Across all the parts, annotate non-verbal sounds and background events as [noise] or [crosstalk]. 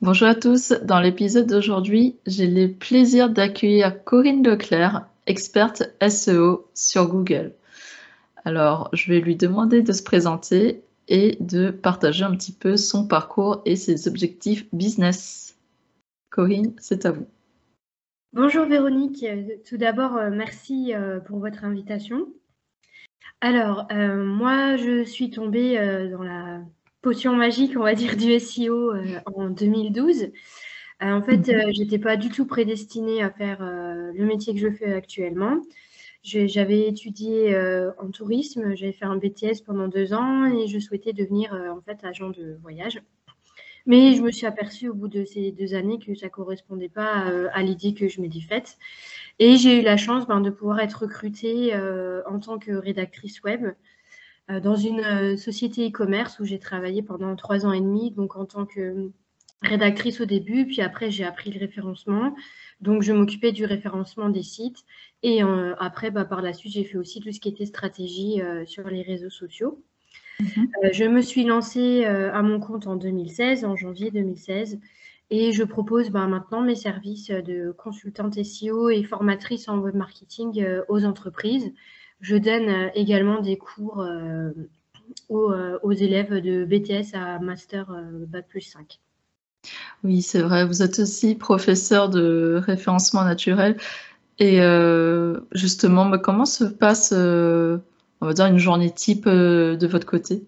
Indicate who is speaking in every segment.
Speaker 1: Bonjour à tous, dans l'épisode d'aujourd'hui, j'ai le plaisir d'accueillir Corinne Leclerc, experte SEO sur Google. Alors, je vais lui demander de se présenter et de partager un petit peu son parcours et ses objectifs business. Corinne, c'est à vous.
Speaker 2: Bonjour Véronique, tout d'abord, euh, merci euh, pour votre invitation. Alors, euh, moi, je suis tombée dans la potion magique, on va dire, du SEO en 2012. en fait, je n'étais pas du tout prédestinée à faire le métier que je fais actuellement. J'avais étudié euh, en tourisme, j'avais fait un BTS pendant deux ans et je souhaitais devenir euh, en fait agent de voyage. Mais je me suis aperçue au bout de ces deux années que ça ne correspondait pas euh, à l'idée que je m'étais faite. Et j'ai eu la chance ben, de pouvoir être recrutée en tant que rédactrice web dans une société e-commerce où j'ai travaillé pendant trois ans et demi, donc en tant que rédactrice au début, puis après j'ai appris le référencement. Donc je m'occupais du référencement des sites et euh, après, bah, par la suite, j'ai fait aussi tout ce qui était stratégie euh, sur les réseaux sociaux. Mhm. Euh, je me suis lancée à mon compte en 2016, en janvier 2016, et je propose bah, maintenant mes services de consultante SEO et formatrice en web marketing aux entreprises. Je donne également des cours aux, aux, élèves de BTS à Master Bac plus 5.
Speaker 1: Oui, c'est vrai. Vous êtes aussi professeur de référencement naturel. Et euh, justement, comment se passe, euh, une journée type euh, de votre côté?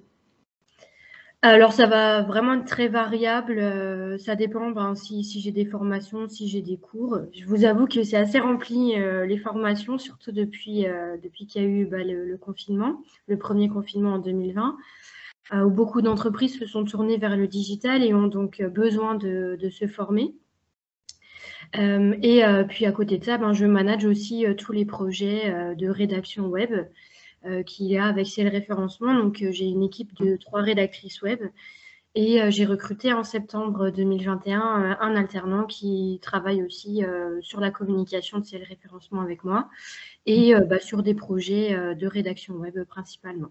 Speaker 2: Alors, ça va vraiment être très variable. ça dépend ben, si, j'ai des formations, si j'ai des cours. Je vous avoue que c'est assez rempli les formations, surtout depuis, depuis qu'il y a eu bah, le, confinement, le premier confinement en 2020, où beaucoup d'entreprises se sont tournées vers le digital et ont donc besoin de se former. Euh, et euh, puis à côté de ça, ben, je manage aussi euh, tous les projets de rédaction web qu'il y a avec le référencement. Donc j'ai une équipe de trois rédactrices web et j'ai recruté en septembre 2021 un alternant qui travaille aussi sur la communication de ces référencement avec moi et bah, sur des projets de rédaction web principalement.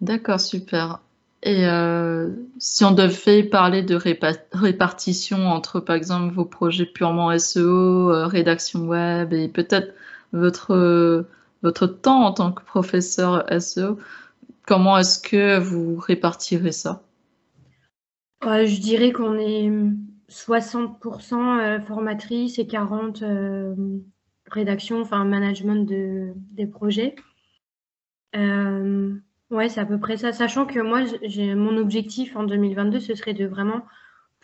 Speaker 1: D'accord, super. Et euh, si on devait parler de répartition entre, par exemple, vos projets purement SEO, euh, rédaction web et peut-être votre, votre temps en tant que professeur SEO, comment est-ce que vous répartirez ça?
Speaker 2: Je dirais qu'on est 60% euh, formatrice et 40% rédaction, enfin management de, des projets. Ouais, c'est à peu près ça. Sachant que moi, mon objectif en 2022, ce serait de vraiment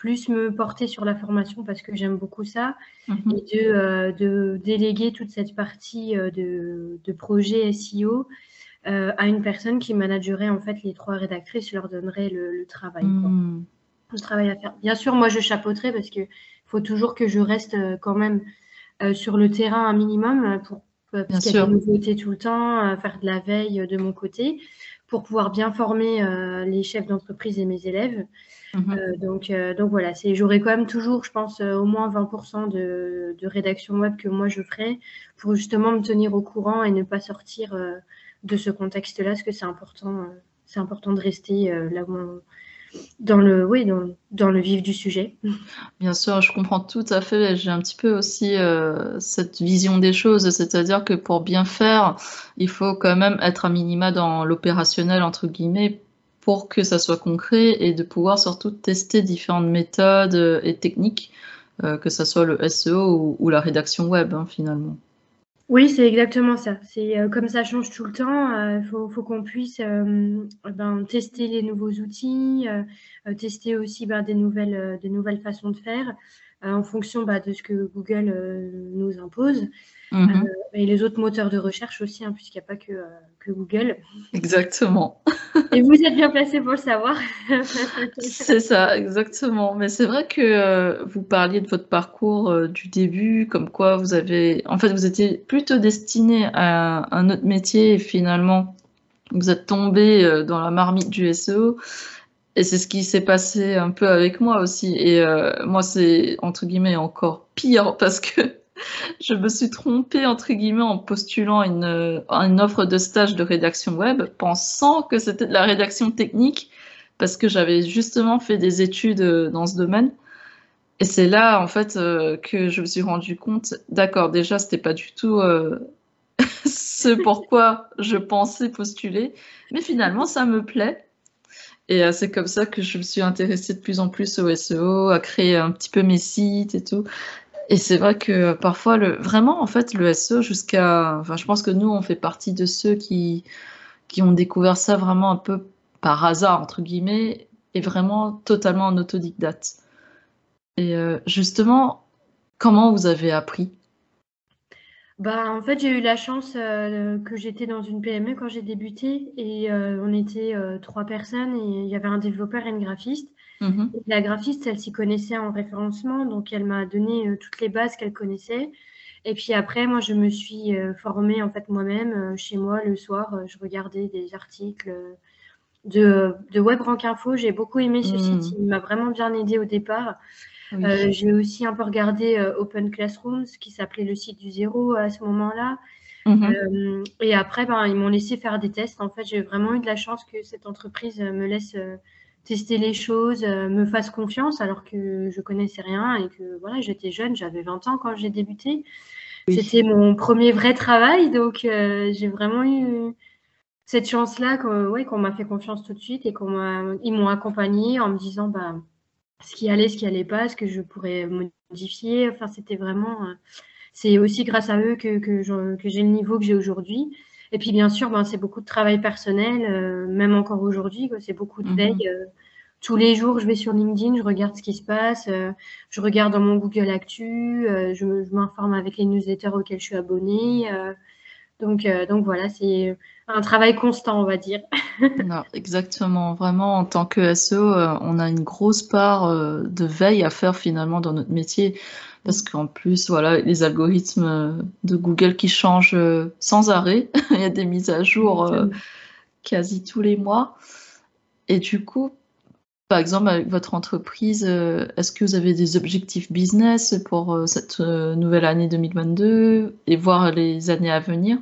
Speaker 2: plus me porter sur la formation parce que j'aime beaucoup ça mhm. et euh, de, déléguer toute cette partie euh, de, de projet SEO euh, à une personne qui managerait en fait les trois rédactrices, leur donnerait le, travail. Le travail à faire. Bien sûr, moi je chapeauterai parce qu'il faut toujours que je reste quand même sur le terrain un minimum pour parce qu'il y a des nouveautés tout le temps, faire de la veille de mon côté pour pouvoir bien former les chefs d'entreprise et mes élèves. Mhm. Euh, donc, euh, donc voilà, j'aurai quand même toujours, je pense, au moins 20% de, de, rédaction web que moi je ferai pour justement me tenir au courant et ne pas sortir de ce contexte-là, parce que c'est important, c'est important de rester là où on, dans le, oui, dans, dans, le vif du sujet. [laughs]
Speaker 1: Bien sûr, je comprends tout à fait. J'ai un petit peu aussi euh, cette vision des choses, c'est-à-dire que pour bien faire, il faut quand même être à minima dans l'opérationnel, entre guillemets, pour que ça soit concret et de pouvoir surtout tester différentes méthodes euh, et techniques, euh, que ce soit le SEO ou, la rédaction web, hein, finalement.
Speaker 2: Oui, c'est exactement ça. C'est euh, comme ça change tout le temps. Il euh, faut, qu'on puisse ben, tester les nouveaux outils, tester aussi ben, des, nouvelles, des nouvelles façons de faire en fonction ben, de ce que Google nous impose. Mhm. et les autres moteurs de recherche aussi, hein, puisqu'il n'y a pas que, que Google.
Speaker 1: Exactement. [laughs]
Speaker 2: Et vous êtes bien placé pour le savoir. [laughs]
Speaker 1: c'est ça, exactement. Mais c'est vrai que euh, vous parliez de votre parcours euh, du début, comme quoi vous avez, en fait, vous étiez plutôt destiné à un autre métier et finalement, vous êtes tombé euh, dans la marmite du SEO. Et c'est ce qui s'est passé un peu avec moi aussi. Et moi, c'est entre guillemets encore pire [laughs] parce que [laughs] je me suis trompée, entre guillemets, en postulant une, une offre de stage de rédaction web, pensant que c'était de la rédaction technique, parce que j'avais justement fait des études dans ce domaine. Et c'est là, en fait, que je me suis rendu compte, d'accord, déjà, c'était pas du tout [laughs] ce pourquoi je pensais postuler, mais finalement, ça me plaît. Et euh, c'est comme ça que je me suis intéressée de plus en plus au SEO, à créer un petit peu mes sites et tout. Et c'est vrai que parfois, le, vraiment, en fait, le SEO, jusqu'à. Enfin, je pense que nous, on fait partie de ceux qui, qui ont découvert ça vraiment un peu par hasard, entre guillemets, et vraiment totalement en autodidacte. Et euh, justement, comment vous avez appris?
Speaker 2: Bah, en fait, j'ai eu la chance euh, que j'étais dans une PME quand j'ai débuté et euh, on était euh, trois personnes et il y avait un développeur et une graphiste. Mmh la graphiste, elle s'y connaissait en référencement, donc elle m'a donné toutes les bases qu'elle connaissait. Et puis après, moi, je me suis formée en fait moi-même chez moi le soir. je regardais des articles de, de WebRank Info. J'ai beaucoup aimé ce mmh. site. Il m'a vraiment bien aidé au départ. Euh, j'ai aussi un peu regardé euh, Open Classrooms, qui s'appelait le site du zéro à ce moment-là. Mhm. Euh, et après, ben, ils m'ont laissé faire des tests. En fait, j'ai vraiment eu de la chance que cette entreprise me laisse tester les choses, me fasse confiance, alors que je connaissais rien et que voilà, j'étais jeune, j'avais 20 ans quand j'ai débuté. C'était mon premier vrai travail, donc j'ai vraiment eu cette chance-là qu'on ouais, qu'on m'a fait confiance tout de suite et qu'ils m'ont accompagné en me disant bah, ce qui allait, ce qui allait pas, ce que je pourrais modifier. Enfin, c'était vraiment. Euh, c'est aussi grâce à eux que, que j'ai le niveau que j'ai aujourd'hui. Et puis, bien sûr, ben, c'est beaucoup de travail personnel, euh, même encore aujourd'hui. C'est beaucoup de mhm. veille. Euh, tous les jours, je vais sur LinkedIn, je regarde ce qui se passe, je regarde dans mon Google Actu, je, je m'informe avec les newsletters auxquels je suis abonnée. Donc, donc voilà, c'est un travail constant, on va dire. [laughs]
Speaker 1: non, exactement. Vraiment, en tant que SEO, euh, on a une grosse part euh, de veille à faire finalement dans notre métier. Parce qu'en plus, voilà, les algorithmes euh, de Google qui changent sans arrêt. [laughs] Il y a des mises à jour quasi tous les mois. Et du coup, par exemple, avec votre entreprise, est-ce que vous avez des objectifs business pour cette nouvelle année 2022 et voir les années à venir?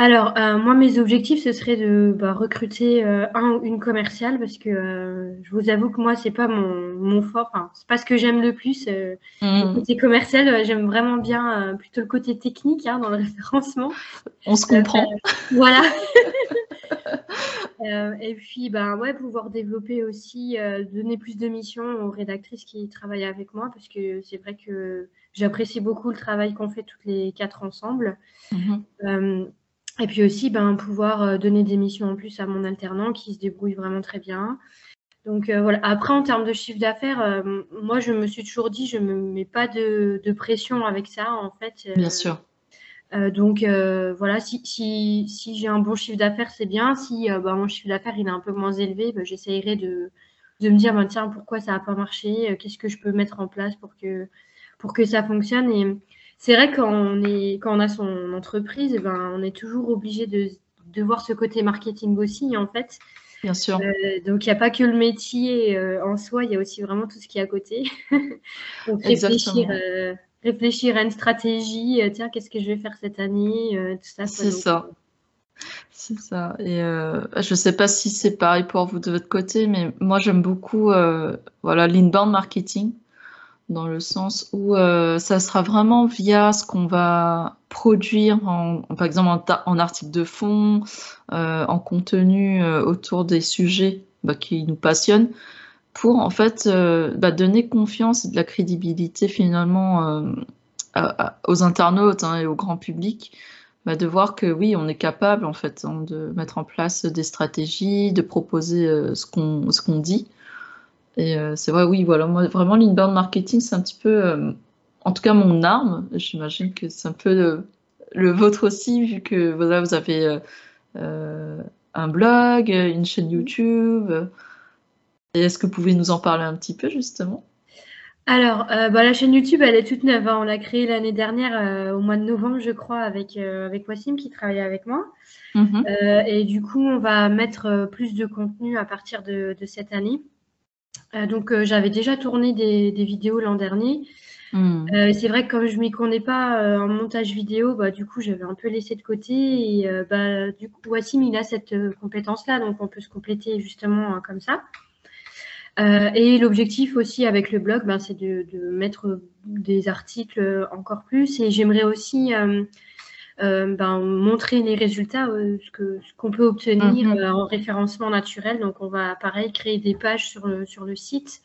Speaker 2: Alors, euh, moi, mes objectifs, ce serait de bah, recruter euh, un ou une commerciale parce que euh, je vous avoue que moi, c'est pas mon, mon fort. Enfin, c'est pas ce que j'aime le plus. Le mmh. côté commercial, j'aime vraiment bien plutôt le côté technique hein, dans le [laughs] référencement.
Speaker 1: On se comprend.
Speaker 2: voilà. [laughs] et puis, bah, ouais, pouvoir développer aussi, donner plus de missions aux rédactrices qui travaillent avec moi parce que c'est vrai que j'apprécie beaucoup le travail qu'on fait toutes les quatre ensemble. Mmh. Et puis aussi, ben, pouvoir euh, donner des missions en plus à mon alternant qui se débrouille vraiment très bien. Donc euh, voilà. Après, en termes de chiffre d'affaires, euh, moi, je me suis toujours dit, je ne me mets pas de, pression avec ça, en fait.
Speaker 1: Bien sûr.
Speaker 2: donc voilà, si, si, si j'ai un bon chiffre d'affaires, c'est bien. Si ben, mon chiffre d'affaires il est un peu moins élevé, ben, j'essayerai de, de, me dire, ben, tiens, pourquoi ça n'a pas marché Qu'est-ce que je peux mettre en place pour que, pour que ça fonctionne Et c'est vrai quand on est quand on a son entreprise, eh ben on est toujours obligé de, de voir ce côté marketing aussi en fait.
Speaker 1: Bien sûr. Euh,
Speaker 2: donc il n'y a pas que le métier euh, en soi, il y a aussi vraiment tout ce qui est à côté. [laughs] donc réfléchir, euh, réfléchir à une stratégie, tiens qu'est-ce que je vais faire cette année, tout ça.
Speaker 1: C'est ça. C'est ça. Et je ne sais pas si c'est pareil pour vous de votre côté, mais moi j'aime beaucoup voilà l'inbound marketing dans le sens où euh, ça sera vraiment via ce qu'on va produire, en, par exemple en, article de fond, euh, en contenu euh, autour des sujets bah, qui nous passionnent, pour en fait bah, donner confiance et de la crédibilité finalement aux internautes hein, et au grand public. Bah, de voir que oui, on est capable en fait hein, de mettre en place des stratégies, de proposer ce qu'on qu'on dit. Et euh, c'est vrai, oui, voilà, moi, vraiment, l'inbound marketing, c'est un petit peu, euh, en tout cas, mon arme. J'imagine que c'est un peu le, vôtre aussi, vu que voilà, vous avez euh, un blog, une chaîne YouTube. Et est-ce que vous pouvez nous en parler un petit peu, justement?
Speaker 2: Alors, bah, la chaîne YouTube, elle est toute neuve. Hein. On l'a créée l'année dernière, au mois de novembre, je crois, avec, avec Wassim qui travaillait avec moi. Mmh et du coup, on va mettre plus de contenu à partir de cette année. Euh, donc, euh, j'avais déjà tourné des, vidéos l'an dernier. Mmh. c'est vrai que comme je m'y connais pas en montage vidéo, bah, du coup, j'avais un peu laissé de côté et bah, du coup, Wassim, il a cette compétence-là, donc on peut se compléter justement hein, comme ça. et l'objectif aussi avec le blog, ben, c'est de, mettre des articles encore plus. Et j'aimerais aussi euh, ben, montrer les résultats, euh, ce qu'on peut obtenir mhm. euh, en référencement naturel. Donc, on va pareil créer des pages sur le, sur le site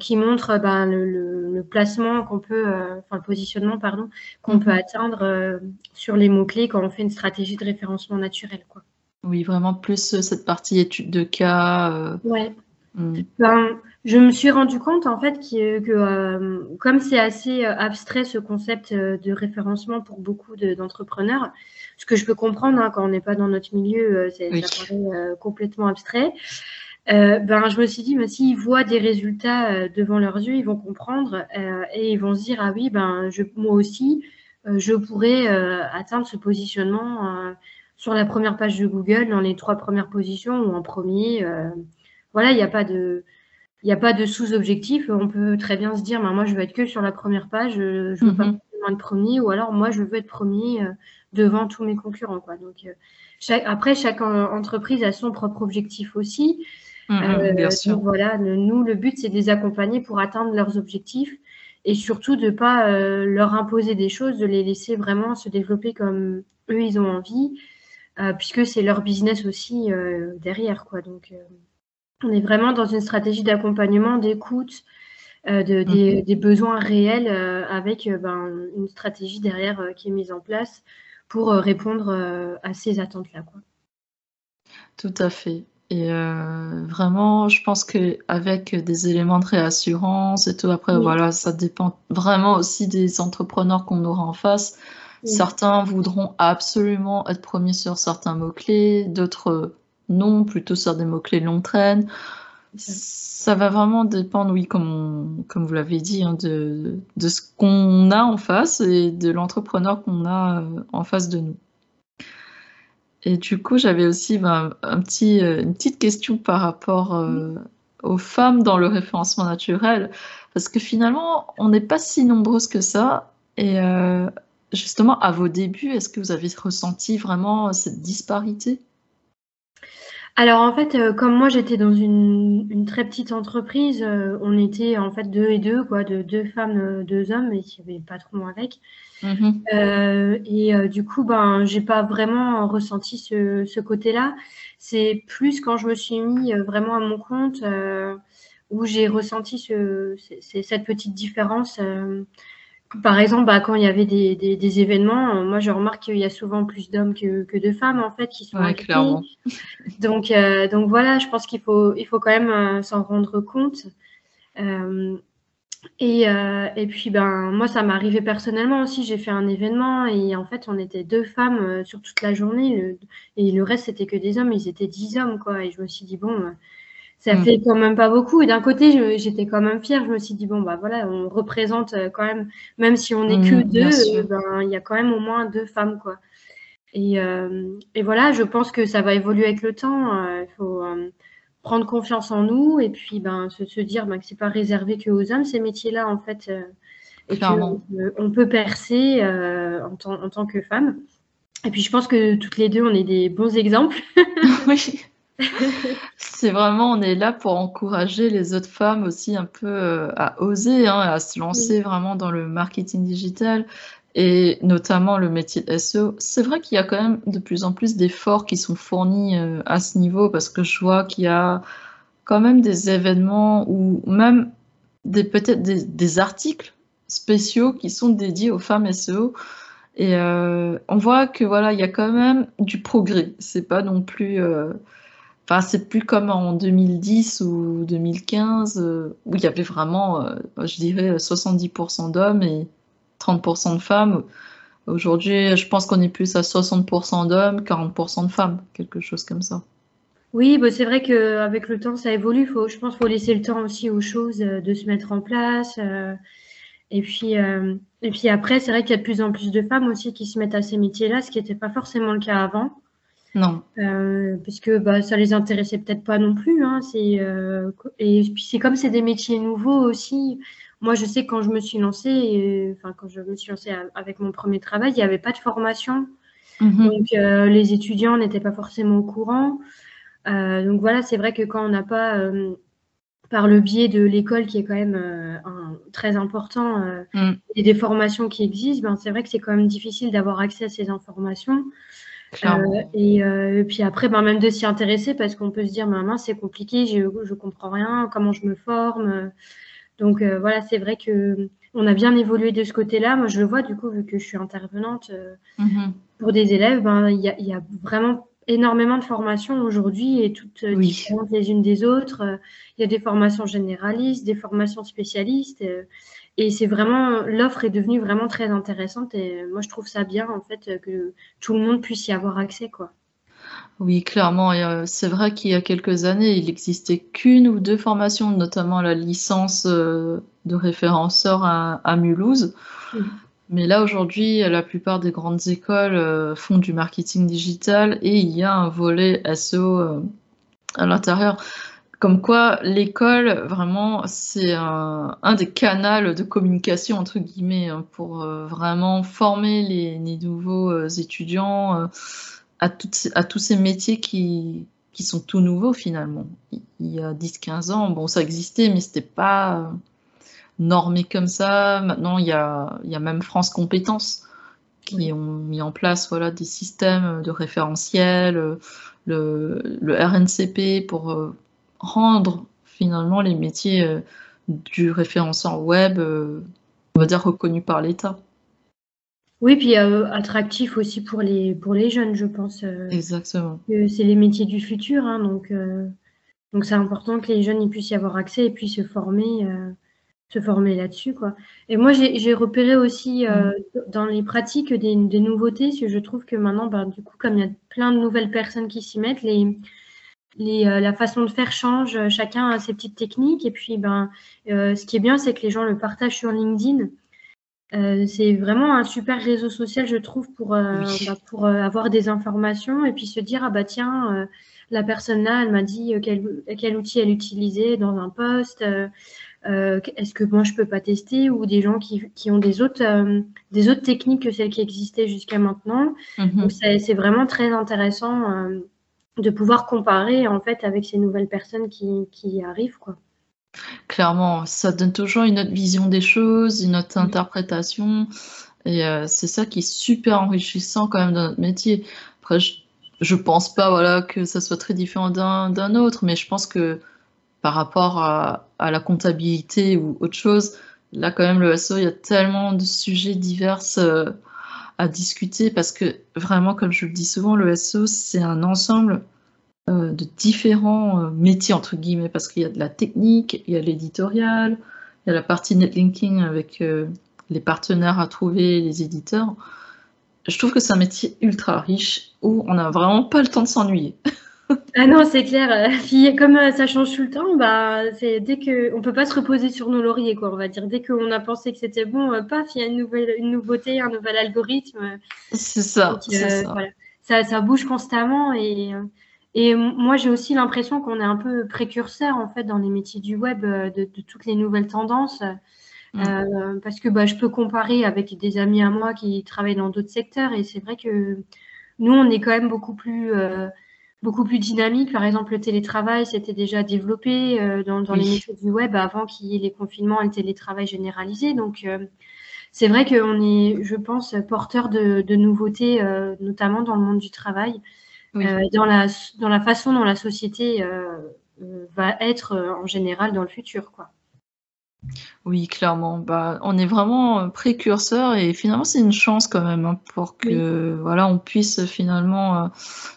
Speaker 2: qui montrent ben, le, placement qu'on peut, enfin le positionnement, pardon, qu'on peut mhm. atteindre sur les mots-clés quand on fait une stratégie de référencement naturel. Quoi.
Speaker 1: Oui, vraiment plus cette partie étude de cas.
Speaker 2: Ouais. Mm. Ben, je me suis rendu compte en fait que, euh, comme c'est assez euh, abstrait ce concept euh, de référencement pour beaucoup d'entrepreneurs, ce que je peux comprendre hein, quand on n'est pas dans notre milieu, ça paraît complètement abstrait. ben, je me suis dit, ben, s'ils voient des résultats devant leurs yeux, ils vont comprendre et ils vont se dire, ah oui, ben, je, moi aussi, je pourrais atteindre ce positionnement sur la première page de Google, dans les trois premières positions ou en premier voilà, il n'y a pas de, il a pas de sous-objectif. On peut très bien se dire, ben, moi, je veux être que sur la première page, je ne veux pas mhm. être premier, ou alors moi, je veux être premier euh, devant tous mes concurrents. Quoi. Donc, euh, après, chaque entreprise a son propre objectif aussi.
Speaker 1: Mhm, euh, bien sûr.
Speaker 2: Donc, voilà, nous, le but, c'est de les accompagner pour atteindre leurs objectifs et surtout de ne pas leur imposer des choses, de les laisser vraiment se développer comme eux, ils ont envie, puisque c'est leur business aussi derrière. Quoi. Donc, on est vraiment dans une stratégie d'accompagnement, d'écoute euh, des, besoins réels euh, avec euh, ben, une stratégie derrière qui est mise en place pour répondre à ces attentes-là.
Speaker 1: Tout à fait. Et vraiment, je pense qu'avec des éléments de réassurance et tout, après, voilà, ça dépend vraiment aussi des entrepreneurs qu'on aura en face. Certains voudront absolument être premiers sur certains mots-clés, d'autres non, plutôt sur des mots-clés longue traîne. Ça va vraiment dépendre, oui, comme, comme vous l'avez dit, hein, de, de, ce qu'on a en face et de l'entrepreneur qu'on a euh, en face de nous. Et du coup, j'avais aussi ben, un petit, euh, une petite question par rapport euh, aux femmes dans le référencement naturel, parce que finalement, on n'est pas si nombreuses que ça. Et justement, à vos débuts, est-ce que vous avez ressenti vraiment cette disparité?
Speaker 2: Alors en fait, euh, comme moi j'étais dans une, très petite entreprise, euh, on était en fait deux et deux, quoi, de deux femmes, euh, deux hommes, et il y avait pas trop avec. Mmh et du coup, ben, j'ai pas vraiment ressenti ce, côté-là. C'est plus quand je me suis mis vraiment à mon compte où j'ai ressenti cette petite différence par exemple, bah, quand il y avait des, événements, euh, moi je remarque qu'il y a souvent plus d'hommes que, de femmes en fait qui sont
Speaker 1: ouais, clairement. [laughs]
Speaker 2: Donc, euh, donc voilà, je pense qu'il faut, il faut quand même euh, s'en rendre compte. et, et, puis ben moi ça m'est arrivé personnellement aussi. J'ai fait un événement et en fait on était deux femmes sur toute la journée et le reste c'était que des hommes. Ils étaient dix hommes quoi. Et je me suis dit bon ça mm. fait quand même pas beaucoup. Et d'un côté, j'étais quand même fière. Je me suis dit, bon, bah voilà, on représente euh, quand même, même si on n'est que mm, deux, euh, ben, il y a quand même au moins deux femmes, quoi. Et, euh, et voilà, je pense que ça va évoluer avec le temps. Il faut prendre confiance en nous et puis ben, se, se dire ben, que c'est pas réservé que aux hommes, ces métiers-là, en fait. et qu'on on peut percer en, en tant que femme. Et puis, je pense que toutes les deux, on est des bons exemples. [laughs]
Speaker 1: oui. C'est vraiment, on est là pour encourager les autres femmes aussi un peu euh, à oser, hein, à se lancer vraiment dans le marketing digital et notamment le métier de SEO. C'est vrai qu'il y a quand même de plus en plus d'efforts qui sont fournis euh, à ce niveau parce que je vois qu'il y a quand même des événements ou même des peut-être des, articles spéciaux qui sont dédiés aux femmes SEO. Et euh, on voit que voilà, il y a quand même du progrès. C'est pas non plus Enfin, c'est plus comme en 2010 ou 2015 euh, où il y avait vraiment, euh, je dirais, 70% d'hommes et 30% de femmes. Aujourd'hui, je pense qu'on est plus à 60% d'hommes, 40% de femmes, quelque chose comme ça.
Speaker 2: Oui, bah c'est vrai qu'avec le temps, ça évolue. Faut, je pense qu'il faut laisser le temps aussi aux choses euh, de se mettre en place. et, puis, et puis après, c'est vrai qu'il y a de plus en plus de femmes aussi qui se mettent à ces métiers-là, ce qui n'était pas forcément le cas avant.
Speaker 1: Non.
Speaker 2: puisque bah, ça les intéressait peut-être pas non plus. Hein, et puis c'est comme c'est des métiers nouveaux aussi. Moi, je sais quand je me suis lancée, enfin quand je me suis lancée avec mon premier travail, il n'y avait pas de formation. Mhm. Donc euh, les étudiants n'étaient pas forcément au courant. Euh, donc voilà, c'est vrai que quand on n'a pas, euh, par le biais de l'école qui est quand même un, très important, mm. et des formations qui existent, ben, c'est vrai que c'est quand même difficile d'avoir accès à ces informations. Et, puis après, ben, même de s'y intéresser parce qu'on peut se dire, maman, c'est compliqué, je ne comprends rien, comment je me forme. Donc euh, voilà, c'est vrai que on a bien évolué de ce côté-là. Moi, je le vois du coup, vu que je suis intervenante euh, mhm. pour des élèves, ben, il y, a vraiment énormément de formations aujourd'hui et toutes euh, différentes les unes des autres. Il y a des formations généralistes, des formations spécialistes. Et c'est vraiment, l'offre est devenue vraiment très intéressante. Et moi, je trouve ça bien, en fait, que tout le monde puisse y avoir accès, quoi.
Speaker 1: Oui, clairement. Euh, c'est vrai qu'il y a quelques années, il n'existait qu'une ou deux formations, notamment la licence euh, de référenceur à, Mulhouse. Mais là, aujourd'hui, la plupart des grandes écoles euh, font du marketing digital et il y a un volet SEO à l'intérieur. Comme quoi, l'école, vraiment, c'est un, des canaux de communication, entre guillemets, hein, pour vraiment former les, les nouveaux étudiants à, à tous ces métiers qui, qui sont tout nouveaux finalement. Il y a 10-15 ans, bon, ça existait, mais c'était pas normé comme ça. Maintenant, il y a, il y a même France Compétences qui ont mis en place voilà, des systèmes de référentiel, le, le RNCP pour euh, rendre finalement les métiers euh, du référenceur web, euh, on va dire, reconnus par l'État.
Speaker 2: Oui, puis euh, attractif aussi pour les, pour les jeunes, je pense.
Speaker 1: Exactement.
Speaker 2: c'est les métiers du futur, hein, donc donc c'est important que les jeunes ils puissent y avoir accès et puis se former, se former là-dessus, quoi. Et moi, j'ai repéré aussi mmh. dans les pratiques des, des nouveautés, parce que je trouve que maintenant, ben, du coup, comme il y a plein de nouvelles personnes qui s'y mettent, les, les, la façon de faire change, chacun a ses petites techniques. Et puis, ben, ce qui est bien, c'est que les gens le partagent sur LinkedIn. Euh, c'est vraiment un super réseau social, je trouve, pour, euh, bah, pour euh, avoir des informations et puis se dire ah bah tiens, la personne là, elle m'a dit quel, quel, outil elle utilisait dans un poste. Est-ce que moi je peux pas tester ou des gens qui, qui ont des autres, des autres techniques que celles qui existaient jusqu'à maintenant. Mm-hmm. Donc c'est vraiment très intéressant de pouvoir comparer en fait avec ces nouvelles personnes qui, qui arrivent quoi.
Speaker 1: Clairement, ça donne toujours une autre vision des choses, une autre interprétation. Et euh, c'est ça qui est super enrichissant quand même dans notre métier. Après, je, pense pas voilà, que ça soit très différent d'un autre, mais je pense que par rapport à, la comptabilité ou autre chose, là quand même le SEO, il y a tellement de sujets divers euh, à discuter parce que vraiment, comme je le dis souvent, le SEO, c'est un ensemble euh, de différents euh, métiers, entre guillemets, parce qu'il y a de la technique, il y a l'éditorial, il y a la partie netlinking avec euh, les partenaires à trouver, les éditeurs. Je trouve que c'est un métier ultra riche où on n'a vraiment pas le temps de s'ennuyer. [laughs]
Speaker 2: ah non, c'est clair. comme ça change tout le temps, bah, c'est dès que on peut pas se reposer sur nos lauriers, quoi. On va dire dès qu'on a pensé que c'était bon, paf, il y a une nouvelle, une nouveauté, un nouvel algorithme.
Speaker 1: C'est ça.
Speaker 2: ça. ça. bouge constamment et et moi, j'ai aussi l'impression qu'on est un peu précurseur en fait dans les métiers du web euh, de, toutes les nouvelles tendances. Mm. Euh, parce que bah, je peux comparer avec des amis à moi qui travaillent dans d'autres secteurs et c'est vrai que nous, on est quand même beaucoup plus, euh, beaucoup plus dynamique. Par exemple, le télétravail, c'était déjà développé dans, dans les métiers du web avant qu'il y ait les confinements et le télétravail généralisé. Donc, c'est vrai qu'on est, je pense, porteur de, de nouveautés, notamment dans le monde du travail. Euh, dans, la, dans la façon dont la société euh, euh, va être en général dans le futur. Quoi.
Speaker 1: Oui, clairement. Bah, on est vraiment précurseur et finalement c'est une chance quand même hein, pour que voilà on puisse finalement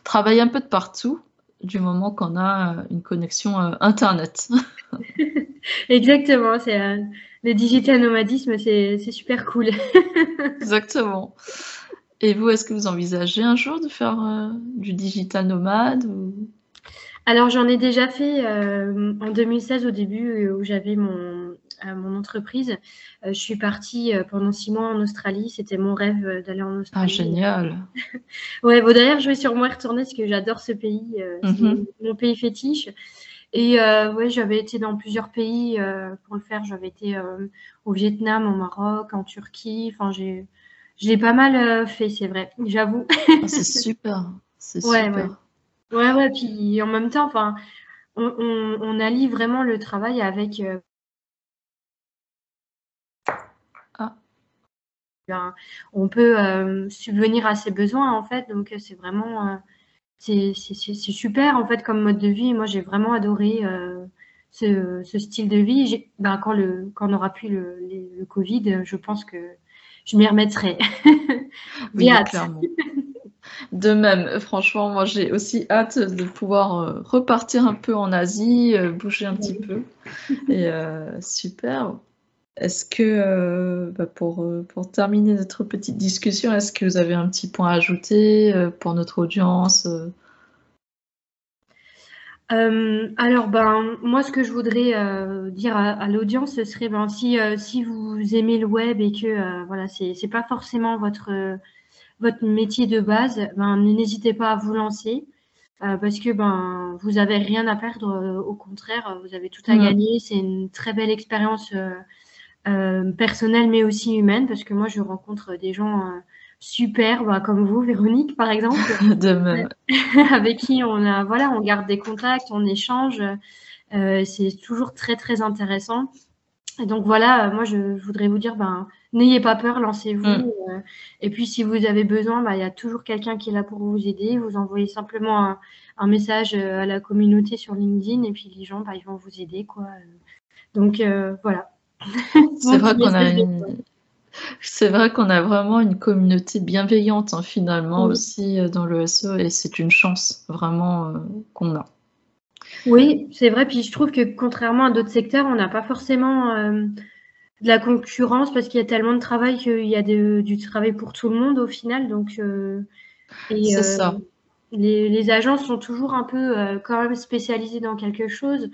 Speaker 1: travailler un peu de partout du moment qu'on a une connexion internet. [laughs]
Speaker 2: Exactement. C'est le digital nomadisme, c'est super cool. [laughs]
Speaker 1: Exactement. Et vous, est-ce que vous envisagez un jour de faire euh, du digital nomade
Speaker 2: Alors j'en ai déjà fait en 2016 au début où j'avais mon, mon entreprise. je suis partie pendant six mois en Australie. C'était mon rêve d'aller en
Speaker 1: Ah
Speaker 2: Australie.
Speaker 1: génial! [laughs]
Speaker 2: Ouais, bon d'ailleurs je vais sûrement y retourner parce que j'adore ce pays. c'est
Speaker 1: Mmh
Speaker 2: mon pays fétiche. Et ouais, j'avais été dans plusieurs pays pour le faire. J'avais été au Vietnam, au Maroc, en Turquie. Enfin, j'ai, je l'ai pas mal fait, c'est vrai, j'avoue.
Speaker 1: Ah c'est [laughs] super, c'est
Speaker 2: Ouais,
Speaker 1: super.
Speaker 2: ouais. Ouais, ouais, puis en même temps, enfin, on, on, on allie vraiment le travail avec euh,
Speaker 1: Ah.
Speaker 2: ben, on peut euh, subvenir à ses besoins en fait, donc euh, c'est vraiment euh, c'est super en fait comme mode de vie. Moi, j'ai vraiment adoré ce, ce style de vie. Ben, quand le quand on aura plus le, Covid, je pense que je m'y remettrai. [laughs]
Speaker 1: Oui, clairement. [laughs] De même, franchement, moi j'ai aussi hâte de pouvoir euh, repartir un peu en Asie, euh, bouger un petit peu. Et euh, super. Est-ce que, bah, pour, pour terminer notre petite discussion, est-ce que vous avez un petit point à ajouter pour notre audience?
Speaker 2: alors, ben, moi, ce que je voudrais dire à, l'audience, ce serait ben, si, si vous aimez le web et que voilà, c'est pas forcément votre, votre métier de base, ben, n'hésitez pas à vous lancer euh, parce que ben, vous avez rien à perdre. euh, au contraire, vous avez tout à gagner. C'est une très belle expérience euh, personnelle, mais aussi humaine, parce que moi, je rencontre des gens super, bah, comme vous, Véronique, par exemple [laughs]
Speaker 1: De même. [laughs]
Speaker 2: avec qui on a voilà on garde des contacts on échange euh, c'est toujours très très intéressant et donc voilà moi je, je voudrais vous dire ben n'ayez pas peur lancez-vous
Speaker 1: Mm.
Speaker 2: euh, et puis si vous avez besoin bah, il y a toujours quelqu'un qui est là pour vous aider vous envoyez simplement un, un message euh, à la communauté sur LinkedIn et puis les gens bah, ils vont vous aider quoi donc euh, voilà [laughs]
Speaker 1: C'est vrai qu'on a
Speaker 2: message de
Speaker 1: une...
Speaker 2: fin.
Speaker 1: C'est vrai qu'on a vraiment une communauté bienveillante hein, finalement
Speaker 2: Oui.
Speaker 1: aussi euh, dans le SEO et c'est une chance vraiment euh, qu'on a.
Speaker 2: Oui, c'est vrai. Puis je trouve que contrairement à d'autres secteurs, on n'a pas forcément euh, de la concurrence parce qu'il y a tellement de travail qu'il y a de- du travail pour tout le monde au final. Donc, euh, et euh,
Speaker 1: ça.
Speaker 2: les, les agences sont toujours un peu euh, quand même spécialisées dans quelque chose.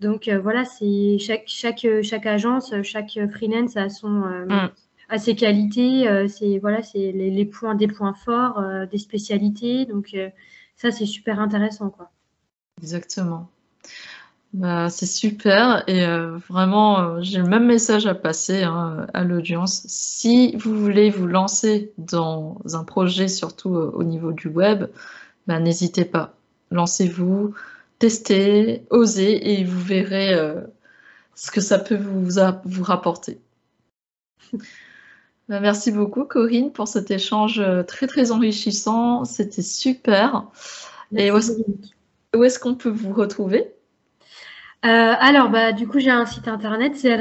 Speaker 2: Donc voilà, c'est chaque, chaque, chaque agence, chaque freelance a son
Speaker 1: Mm.
Speaker 2: a ses qualités, c'est voilà, c'est les, les points, des points forts, des spécialités. Donc ça, c'est super intéressant, quoi.
Speaker 1: Exactement. Bah, c'est super et euh, vraiment, euh, j'ai le même message à passer hein, à l'audience. Si vous voulez vous lancer dans un projet, surtout euh, au niveau du web, bah, n'hésitez pas. Lancez-vous, testez, osez et vous verrez ce que ça peut vous, a- vous rapporter. [laughs] Bah, merci beaucoup Corinne pour cet échange très très enrichissant. C'était super. Et est-ce où est-ce qu'on peut vous retrouver?
Speaker 2: Euh, alors, bah, du coup, j'ai un site internet, c'est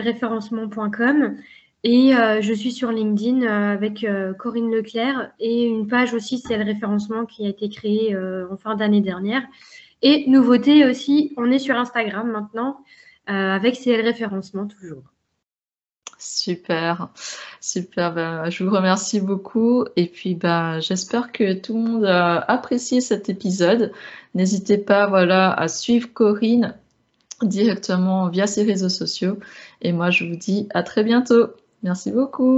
Speaker 2: et euh, je suis sur LinkedIn euh, avec Corinne Leclerc et une page aussi, c'est référencement qui a été créée en fin d'année dernière. Et nouveauté aussi, on est sur Instagram maintenant avec CL Référencement toujours.
Speaker 1: Super, super. Ben, je vous remercie beaucoup et puis ben, j'espère que tout le monde a apprécié cet épisode. N'hésitez pas voilà, à suivre Corinne directement via ses réseaux sociaux et moi je vous dis à très bientôt. Merci beaucoup.